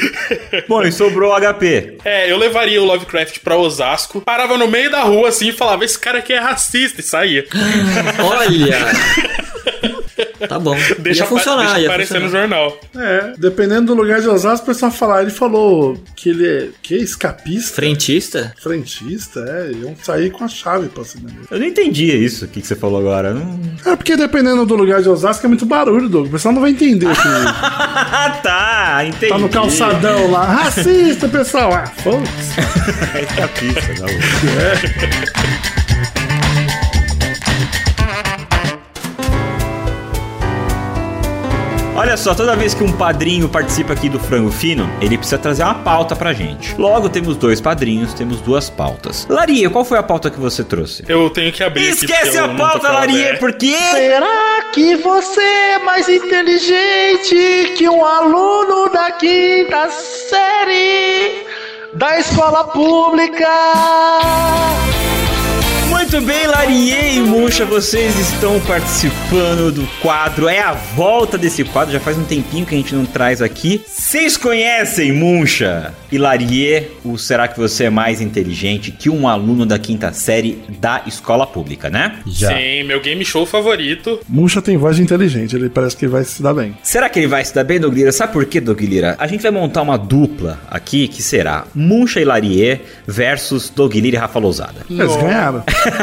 Bom, e sobrou o HP. É, eu levaria o Lovecraft pra Osasco, parava no meio da rua assim e falava: Esse cara aqui é racista e saía. Olha! Tá bom. Deixa, ia funcionar, deixa ia aparecer no funcionar. jornal. É, dependendo do lugar de Osasco, o pessoal falar, ele falou que ele é que escapista, Frentista? frentista, é, iam sair com a chave pra cima dele. Eu não entendi isso, o que, que você falou agora. Não... É porque dependendo do lugar de Osasco é muito barulho, Doug. O pessoal não vai entender Ah, tá, entendi. tá no calçadão lá. Racista, pessoal. Ah, foda-se. É escapista, não. Olha só, toda vez que um padrinho participa aqui do Frango Fino, ele precisa trazer uma pauta pra gente. Logo, temos dois padrinhos, temos duas pautas. Laria, qual foi a pauta que você trouxe? Eu tenho que abrir aqui, Esquece a pauta, Laria, aberta. porque... Será que você é mais inteligente que um aluno da quinta série da escola pública? Muito bem, Larie e Muncha, vocês estão participando do quadro. É a volta desse quadro, já faz um tempinho que a gente não traz aqui. Vocês conhecem Muncha e Larie, o Será que você é mais inteligente que um aluno da quinta série da escola pública, né? Sim, meu game show favorito. Muncha tem voz inteligente, ele parece que vai se dar bem. Será que ele vai se dar bem, Doug Lira? Sabe por quê, Doug Lira? A gente vai montar uma dupla aqui que será Muncha e Larie versus Doug Lira e Rafa Lousada. Eles ganharam.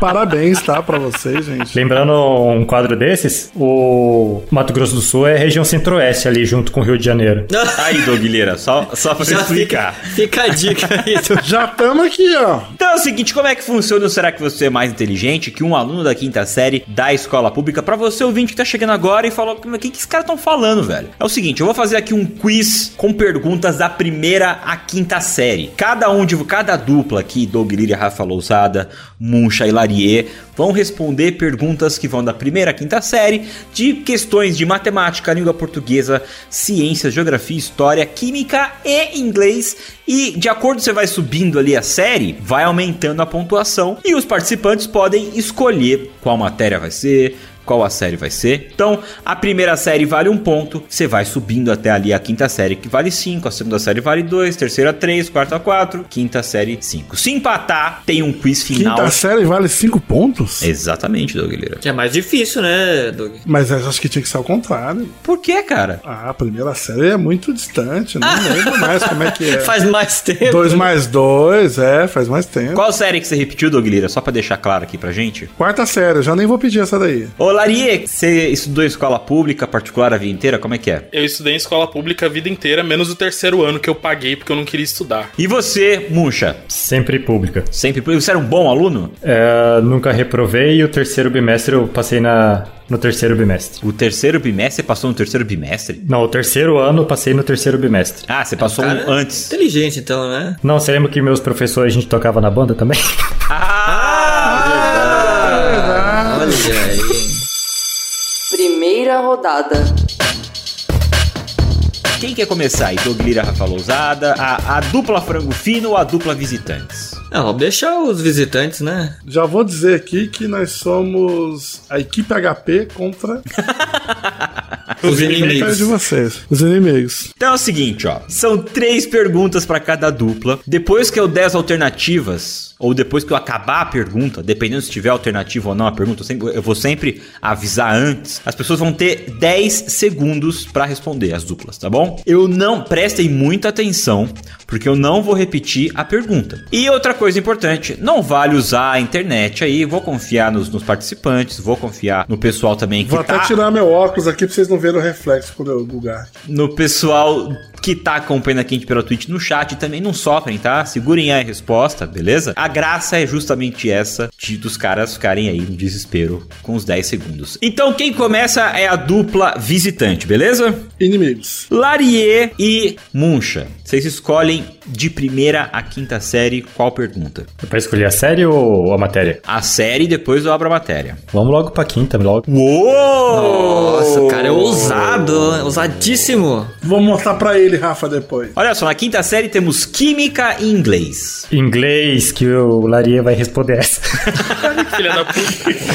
Parabéns, tá? Pra vocês, gente. Lembrando um quadro desses, o Mato Grosso do Sul é região centro-oeste ali, junto com o Rio de Janeiro. Aí, Doguilheira, só, só pra Já explicar. Fica a dica aí. do- Já estamos aqui, ó. Então é o seguinte, como é que funciona Será que você é mais inteligente que um aluno da quinta série da escola pública? Pra você ouvinte que tá chegando agora e falou, o que, que esses caras estão falando, velho? É o seguinte, eu vou fazer aqui um quiz com perguntas da primeira à quinta série. Cada um de cada dupla aqui, Doug Lira, Rafa Lousada, Muncha e Larier, vão responder perguntas que vão da primeira à quinta série de questões de matemática, língua portuguesa, ciências, geografia, história, química e inglês. E de acordo você vai subindo ali a série, vai aumentando a pontuação e os participantes podem escolher qual matéria vai ser, qual a série vai ser. Então, a primeira série vale um ponto, você vai subindo até ali a quinta série que vale 5, a segunda série vale 2, terceira 3, quarta 4, quinta série 5. Se empatar, tem um quiz final. Quinta série vale cinco pontos? Exatamente, Doug Lira. Que é mais difícil, né, Doug? Mas eu acho que tinha que ser ao contrário. Por que, cara? Ah, a primeira série é muito distante, não lembro mais como é que é. Faz mais tempo. Dois mais dois, é, faz mais tempo. Qual série que você repetiu, Doug Lira? Só pra deixar claro aqui pra gente. Quarta série, eu já nem vou pedir essa daí. Ô, Larie, você estudou em escola pública, particular a vida inteira? Como é que é? Eu estudei em escola pública a vida inteira, menos o terceiro ano que eu paguei porque eu não queria estudar. E você, Muncha? Sempre pública. Sempre. Você era um bom aluno? É, nunca reprovei e o terceiro bimestre eu passei na, no terceiro bimestre. O terceiro bimestre, você passou no terceiro bimestre? Não, o terceiro ano eu passei no terceiro bimestre. Ah, você passou Cara, um antes. Inteligente, então, né? Não, você lembra que meus professores a gente tocava na banda também? Ah! Olha aí. Primeira rodada. Quem quer começar aí? Doug Lira, Rafa Lousada, a, a dupla frango fino ou a dupla visitantes? Não, deixar os visitantes, né? Já vou dizer aqui que nós somos a equipe HP contra Os a inimigos. de vocês, os inimigos. Então é o seguinte, ó. São três perguntas pra cada dupla. Depois que eu der as alternativas, ou depois que eu acabar a pergunta, dependendo se tiver alternativa ou não a pergunta, eu, sempre- eu vou sempre avisar antes. As pessoas vão ter 10 segundos pra responder as duplas, tá bom? Eu não prestem muita atenção, porque eu não vou repetir a pergunta. E outra coisa importante, não vale usar a internet aí, vou confiar nos, nos participantes, vou confiar no pessoal também que Vou tá até tirar meu óculos aqui pra vocês não verem o reflexo quando eu bugar. no pessoal que tá acompanhando aqui a gente pela Twitch no chat também não sofrem, tá? Segurem a resposta, beleza? A graça é justamente essa de dos caras ficarem aí no desespero com os 10 segundos. Então quem começa é a dupla visitante, beleza? Inimigos. Larier e Muncha. Vocês escolhem de primeira a quinta série qual pergunta? É pra escolher a série ou a matéria? A série e depois eu abro a matéria. Vamos logo pra quinta, logo. Uou! Nossa, o cara é ousado, ousadíssimo. Vou mostrar pra ele, Rafa, depois. Olha só, na quinta série temos Química e Inglês. Inglês, que o Laria vai responder essa. Filha da puta.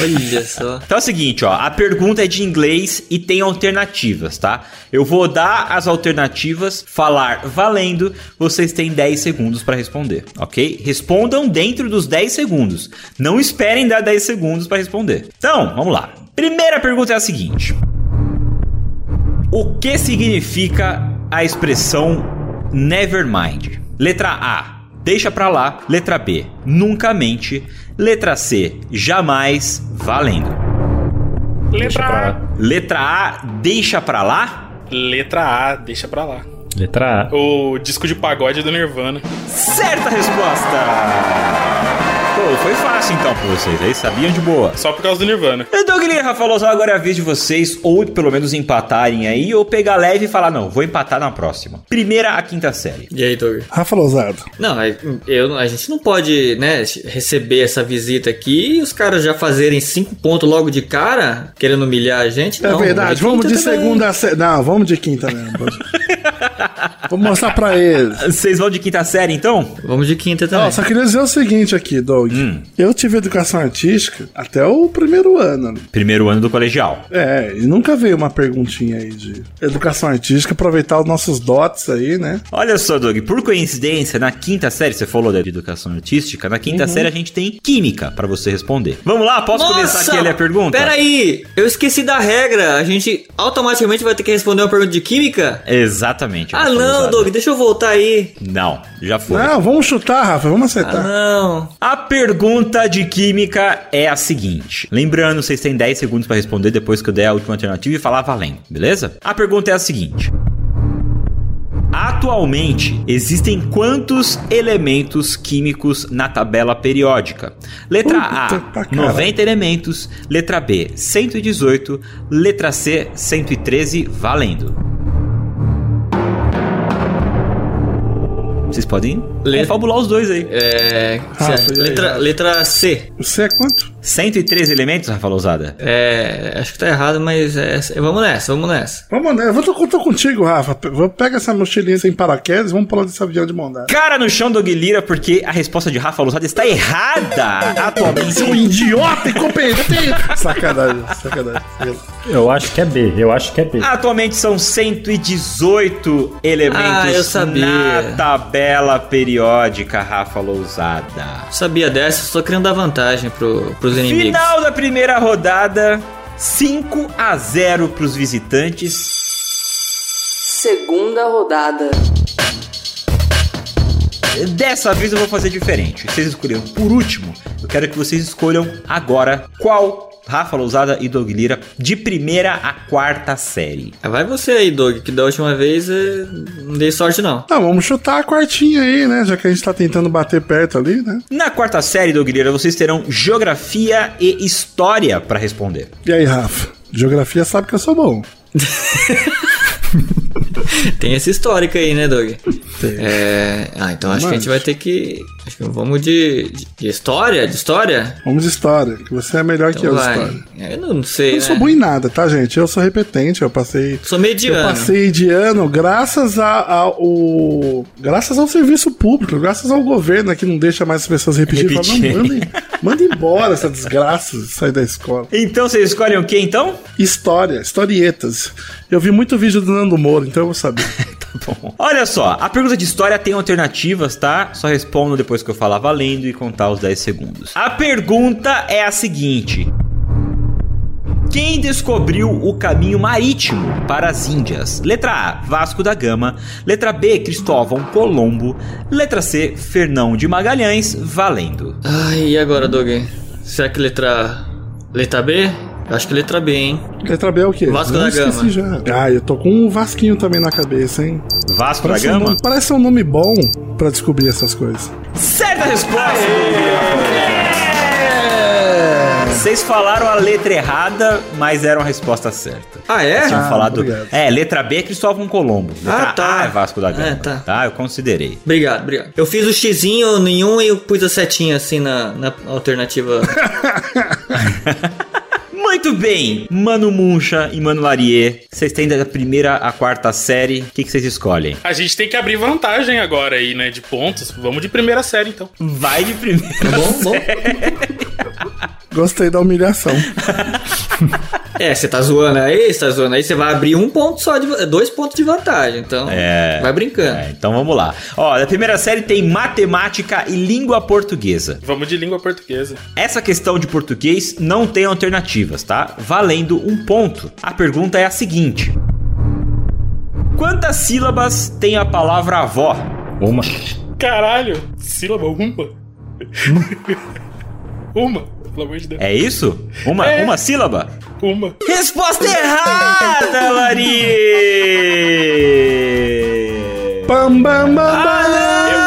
Olha só. Então é o seguinte, ó, a pergunta é de inglês e tem alternativas, tá? Eu vou dar as alternativas, falar valendo, vocês têm 10 segundos pra responder, ok? Respondam dentro dos 10 segundos. Não esperem dar 10 segundos pra responder. Então, vamos lá. Primeira pergunta é a seguinte: O que significa a expressão nevermind? Letra A, deixa pra lá. Letra B, nunca mente. Letra C, jamais valendo. Letra A. Letra A, deixa pra lá? Letra A, deixa pra lá. Letra A. O disco de pagode do Nirvana. Certa resposta! Pô, foi fácil então pra vocês aí, sabiam de boa. Só por causa do Nirvana. Então, Guilherme Rafa Lozão, agora é a vez de vocês, ou pelo menos empatarem aí, ou pegar leve e falar, não, vou empatar na próxima. Primeira a quinta série. E aí, Doug? Rafa Lousado. Não, eu, a gente não pode, né, receber essa visita aqui e os caras já fazerem cinco pontos logo de cara, querendo humilhar a gente. É não, verdade, vamos de quinta também. segunda Não, vamos de quinta mesmo. Vou mostrar pra eles. Vocês vão de quinta série, então? Vamos de quinta também. Ó, só queria dizer o seguinte aqui, Doug. Hum. Eu tive educação artística até o primeiro ano. Primeiro ano do colegial. É, e nunca veio uma perguntinha aí de educação artística, aproveitar os nossos dotes aí, né? Olha só, Doug, por coincidência, na quinta série, você falou da educação artística, na quinta série a gente tem química pra você responder. Vamos lá, posso começar aqui a ler a pergunta? Peraí, eu esqueci da regra. A gente automaticamente vai ter que responder uma pergunta de química? Exatamente. Exatamente. Ah, não. Doug, deixa eu voltar aí. Não, já foi. Não, vamos chutar, Rafa, vamos Ah, acertar. não. A pergunta de química é a seguinte. Lembrando, vocês têm 10 segundos para responder depois que eu der a última alternativa e falar valendo, beleza? A pergunta é a seguinte. Atualmente, existem quantos elementos químicos na tabela periódica? Letra Puta A, pra caralho. 90 elementos. Letra B, 118. Letra C, 113. Valendo. Vocês podem Le- confabular os dois aí. É. E aí, letra, Rafa? letra C. Você é quanto? 113 elementos, Rafa Lousada? É. Acho que tá errado, mas é, vamos nessa, vamos nessa. Vamos, né? Eu vou, tô, tô contigo, Rafa. Vou pegar essa mochilinha sem paraquedas vamos pular desse avião de mão dada. Cara no chão do Aguilira, porque a resposta de Rafa Lousada está errada atualmente. Seu idiota incompetente! sacanagem, sacanagem. Eu acho que é B, eu acho que é B. Atualmente são 118 elementos Ah, eu sabia. na tabela periódica, Rafa Lousada. Sabia dessa, só querendo dar vantagem pro, pros inimigos. Final da primeira rodada, 5 a 0 para os visitantes. Segunda rodada. Dessa vez eu vou fazer diferente. Vocês escolheram por último. Eu quero que vocês escolham agora qual Rafa Lousada e Doug Lira de primeira a quarta série. Ah, Vai você aí, Doug, que da última vez eh, não dei sorte não. Tá, vamos chutar a quartinha aí, né? Já que a gente tá tentando bater perto ali, né? Na quarta série, Doug Lira, vocês terão geografia e história para responder. E aí, Rafa? Geografia sabe que eu sou bom. Tem esse histórico aí, né, Doug? É... Ah, então acho que a gente vai ter que. Acho que vamos de, de, história? De história? Vamos de história, que você é melhor que Então eu de vai. história. Eu não sei. Eu não né? sou bom em nada, tá, gente? Eu sou repetente, eu passei. Sou mediano. Eu passei de ano graças a- ao. Graças ao serviço público, graças ao governo que não deixa mais as pessoas repetir. Fala, Repetir. não, mandem, mandem embora essa desgraça de sair da escola. Então vocês escolhem o que então? História, historietas. Eu vi muito vídeo do Nando Moro, então eu vou saber. Olha só, a pergunta de história tem alternativas, tá? Só respondo depois que eu falar valendo e contar os 10 segundos. A pergunta é a seguinte: Quem descobriu o caminho marítimo para as Índias? Letra A, Vasco da Gama. Letra B, Cristóvão Colombo. Letra C, Fernão de Magalhães. Valendo. Ai, e agora, Doug? Será que letra. Letra B? Eu acho que letra B, hein? Letra B é o quê? Vasco Eu da esqueci já. Ah, eu tô com um Vasquinho também na cabeça, hein? Vasco Parece, da um Gama? nome, parece um nome bom pra descobrir essas coisas. Certa resposta! Vocês falaram a letra errada, mas deram a resposta certa. Ah, é? Ah, falado. obrigado. É, letra B é Cristóvão Colombo. Letra Ah, tá. A é Vasco da Gama. É, tá. tá, eu considerei. Obrigado, obrigado. Eu fiz o xizinho nenhum e eu pus a setinha assim na, na alternativa. Muito bem, Mano Muncha e Mano Larier. Vocês têm da primeira à quarta série. O que, que vocês escolhem? A gente tem que abrir vantagem agora aí, né? De pontos. Vamos de primeira série, então. Vai de primeira. bom, bom. Gostei da humilhação. É, você tá zoando aí, você tá zoando aí, você vai abrir um ponto só, de, dois pontos de vantagem. Então, É. vai brincando. É, então vamos lá. Ó, da primeira série tem matemática e língua portuguesa. Vamos de língua portuguesa. Essa questão de português não tem alternativas, tá? Valendo um ponto. A pergunta é a seguinte: Quantas sílabas tem a palavra avó? Uma. Caralho, sílaba uma. uma, pelo amor de Deus. É isso? Uma, É. uma sílaba? Resposta errada, Lari! Pam, bam, bam, bam.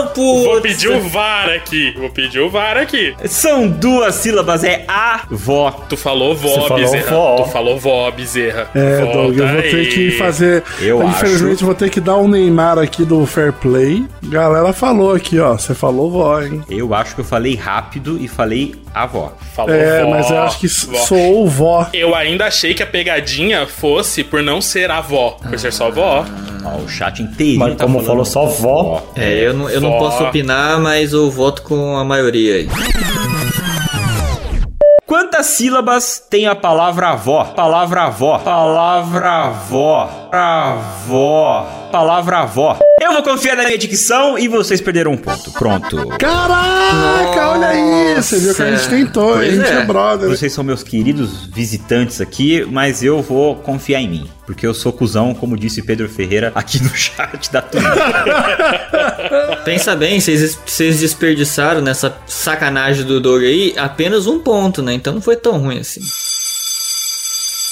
Não, putz. Vou pedir o VAR aqui. Vou pedir o VAR aqui. São duas sílabas, é avó. Tu falou vó, Você falou Bezerra. vó. Tu falou vó, Bezerra. É, Volta Doug, eu vou aí. ter que fazer. Eu Infelizmente, acho. vou ter que dar um Neymar aqui do Fair Play. Galera falou aqui, ó. Você falou vó, hein? Eu acho que eu falei rápido e falei avó. Falou É, vó, mas eu acho que vó. sou vó. Eu ainda achei que a pegadinha fosse por não ser avó, por ser só vó. Ó, o chat inteirinho Mas tá como falou só vó, É, eu não, eu não posso opinar, mas eu voto com a maioria aí. Quantas sílabas tem a palavra avó? Palavra avó. Palavra avó. Avó. Palavra avó. Eu vou confiar na minha dicção e vocês perderam um ponto. Pronto. Caraca, olha isso. Você viu que a gente tentou, a Pois gente é, é. brother. Vocês são meus queridos visitantes aqui, mas eu vou confiar em mim. Porque eu sou cuzão, como disse Pedro Ferreira aqui no chat da Twitch. Pensa bem, vocês, vocês desperdiçaram nessa sacanagem do Doug aí apenas um ponto, né? Então não foi tão ruim assim.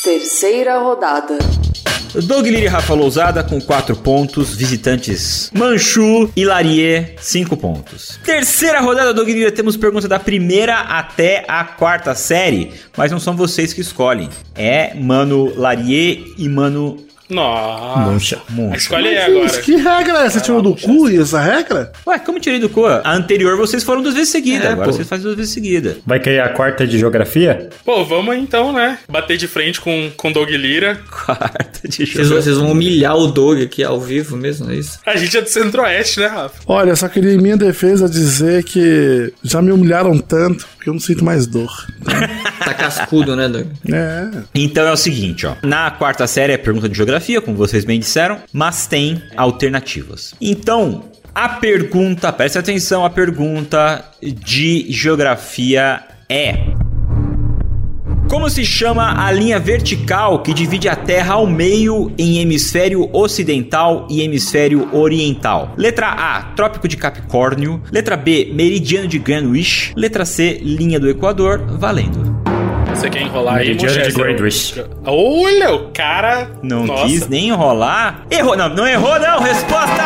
Terceira rodada. Doug e Rafa Lousada com 4 pontos. Visitantes Manchu e Larie, 5 pontos. Terceira rodada, Doug temos pergunta da primeira até a quarta série. Mas não são vocês que escolhem. É Mano Larie e Mano Nossa. Muncha. Escolhe aí agora. isso, Que regra é essa? Você tirou do cu essa regra? Ué, como tirei do cu? A anterior vocês foram duas vezes seguidas. É, agora pô. vocês fazem duas vezes seguidas. Vai querer a quarta de geografia? Pô, vamos aí então, né? Bater de frente com, com Doug Lira. Quarta de Vocês, vão- vocês vão humilhar o Doug aqui ao vivo mesmo, é isso? A gente é do Centro-Oeste, né, Rafa? Olha, só queria em minha defesa dizer que já me humilharam tanto que eu não sinto mais dor. Tá cascudo, né, Doug? É. Então é o seguinte, ó. Na quarta série é pergunta de geografia, como vocês bem disseram, mas tem alternativas. Então, a pergunta, preste atenção, a pergunta de geografia é: Como se chama a linha vertical que divide a Terra ao meio em hemisfério ocidental e hemisfério oriental? Letra A, Trópico de Capricórnio. Letra B, Meridiano de Greenwich. Letra C, linha do Equador. Valendo. Você quer enrolar aí, Meridiano de Manchester? Greenwich. Olha, o cara... Não Nossa. quis nem enrolar. Errou, não, não errou, não. Resposta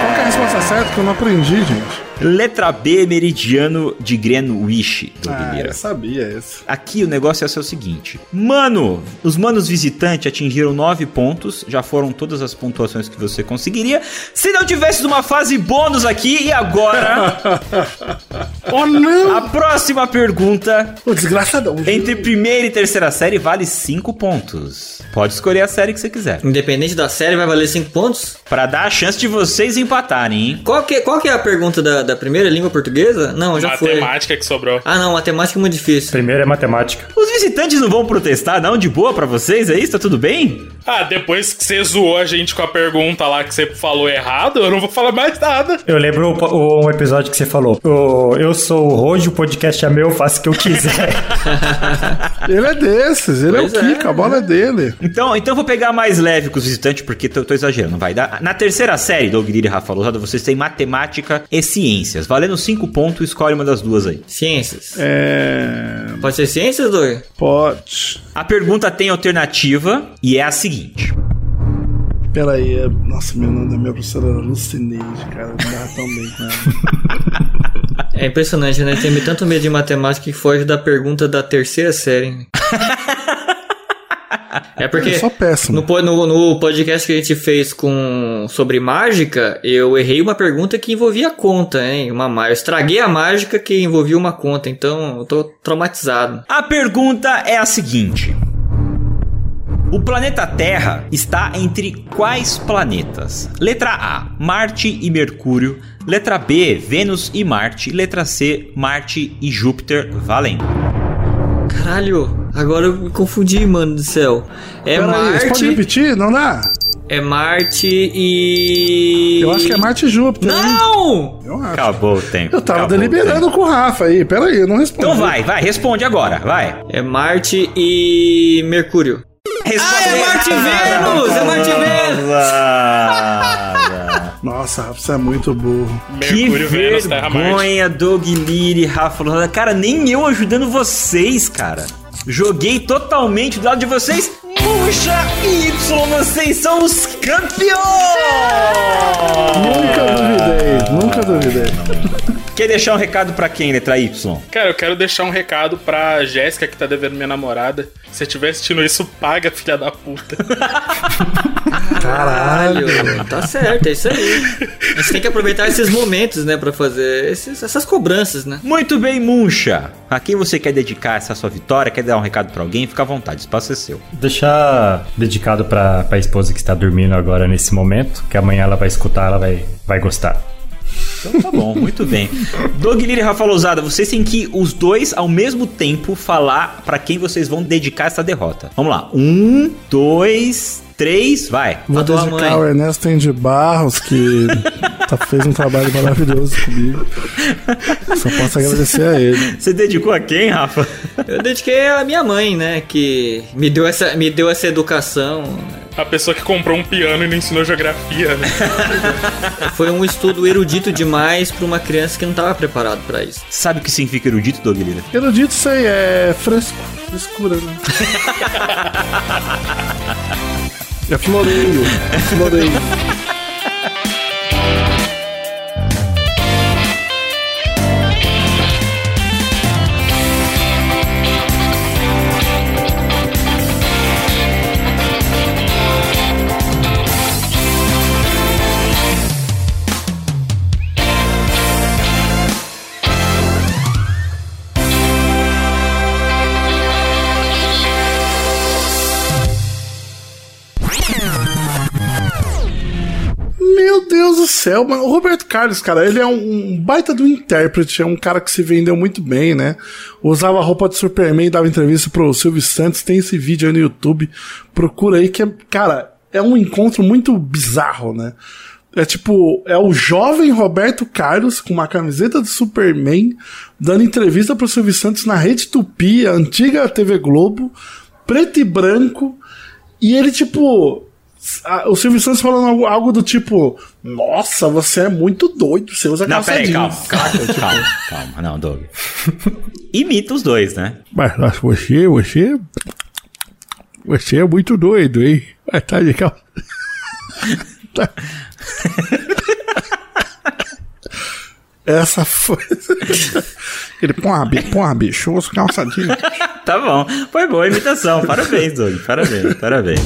Qual que é a resposta certa que eu não aprendi, gente? Letra B, meridiano de Greenwich, do Ah, eu sabia esse. Aqui o negócio é o seguinte. Mano, os manos visitantes atingiram 9 pontos. Já foram todas as pontuações que você conseguiria. Se não tivesse uma fase bônus aqui, e agora? Oh, não! a próxima pergunta. Ô, desgraçadão. Entre primeira e terceira série vale 5 pontos. Pode escolher a série que você quiser. Independente da série, vai valer 5 pontos? Pra dar a chance de vocês empatarem, hein? Qual que, qual que é a pergunta da, da primeira língua portuguesa? Não, já foi. Matemática que sobrou. Ah, não, matemática é muito difícil. Primeiro é matemática. Os visitantes não vão protestar, não? De boa pra vocês? É isso? Tá tudo bem? Ah, depois que você zoou a gente com a pergunta lá que você falou errado, eu não vou falar mais nada. Eu lembro o, o- um episódio que você falou. O- eu sou o Rojo, o podcast é meu, faço o que eu quiser. Ele é desses, ele Pois é o é, Kika, a bola é dele. Então, então eu vou pegar mais leve com os visitantes, porque tô, tô exagerando, vai dar. Na terceira série, Doug Lira e Rafa Lousada, vocês têm matemática e ciências. Valendo 5 pontos, escolhe uma das duas aí. Ciências. É. Pode ser ciências, Doug? Pode. A pergunta tem alternativa e é a seguinte. Pera aí, é... nossa, meu nome da minha professora era Lucineide, cara. Não dá tão bem com ela. É impressionante, né? Tem tanto medo de matemática que foge da pergunta da terceira série. É porque Eu sou péssimo. no, no, no podcast que a gente fez com sobre mágica, eu errei uma pergunta que envolvia conta, hein? Uma, má- eu estraguei a mágica que envolvia uma conta, então eu tô traumatizado. A pergunta é a seguinte. O planeta Terra está entre quais planetas? Letra A, Marte e Mercúrio. Letra B, Vênus e Marte. Letra C, Marte e Júpiter. Valendo. Caralho, agora eu me confundi, mano do céu. É Pera aí, você pode Marte. repetir? Não dá? É Marte e. Eu acho que é Marte e Júpiter. hein? Não! Eu acho. Acabou o tempo. Eu tava deliberando com o Rafa aí. Pera aí, eu não respondi. Então vai, vai, responde agora, vai. É Marte e Mercúrio. Responde Ah, é Marte Vênus! É Marte Vênus! Nossa, Rafa, você é muito burro. Que Mercúrio, Vênus, Marte. vergonha, Doug Liri, Rafa Lousada. Cara, nem eu ajudando vocês, cara. Joguei totalmente do lado de vocês. Puxa Y, vocês são os campeões! Nunca duvidei, nunca duvidei. Quer deixar um recado pra quem, letra Y? Cara, eu quero deixar um recado pra Jéssica, que tá devendo minha namorada. Se você estiver assistindo isso, paga, filha da puta. Caralho, tá certo, é isso aí. A gente tem que aproveitar esses momentos, né, pra fazer esses- essas cobranças, né? Muito bem, Muncha. A quem você quer dedicar essa sua vitória? Quer dar um recado pra alguém? Fica à vontade, o espaço é seu. Deixar dedicado pra, pra esposa que está dormindo agora nesse momento, que amanhã ela vai escutar, ela vai, vai gostar. Então tá bom, muito bem. Doug Lira e Rafa Lousada, vocês têm que os dois ao mesmo tempo falar pra quem vocês vão dedicar essa derrota. Vamos lá. Um, dois, três, vai. Vou dedicar mãe. ao Ernesto de Barros, que tá- fez um trabalho maravilhoso comigo. Só posso agradecer a ele. Você dedicou a quem, Rafa? Eu dediquei a minha mãe, né? Que me deu essa, me deu essa educação. A pessoa que comprou um piano e não ensinou geografia, né? Foi um estudo erudito demais pra uma criança que não tava preparado pra isso. Sabe o que significa erudito, Doug Lira? Erudito, sei, é fresco. Frescura, né? É floreio. É floreio. Céu, mano. O Roberto Carlos, cara, ele é um, um baita do intérprete, é um cara que se vendeu muito bem, né? Usava roupa de Superman dava entrevista pro Silvio Santos. Tem esse vídeo aí no YouTube. Procura aí que é, cara, é um encontro muito bizarro, né? É tipo, é o jovem Roberto Carlos com uma camiseta do Superman dando entrevista pro Silvio Santos na Rede Tupi, a antiga TV Globo, preto e branco. E ele, tipo, o Silvio Santos falando algo, algo do tipo: Nossa, você é muito doido, você usa Não, calça peraí, calma, jeans." calma, calma, calma. Não, Doug. Imita os dois, né? Mas nossa, você, você. Você é muito doido, hein? Mas tá de calça. Tá. Essa foi. Ele, pô, bicho, pô, bicho, eu uso calça jeans. Tá bom. Foi boa a imitação. Parabéns, Doug. Parabéns, parabéns.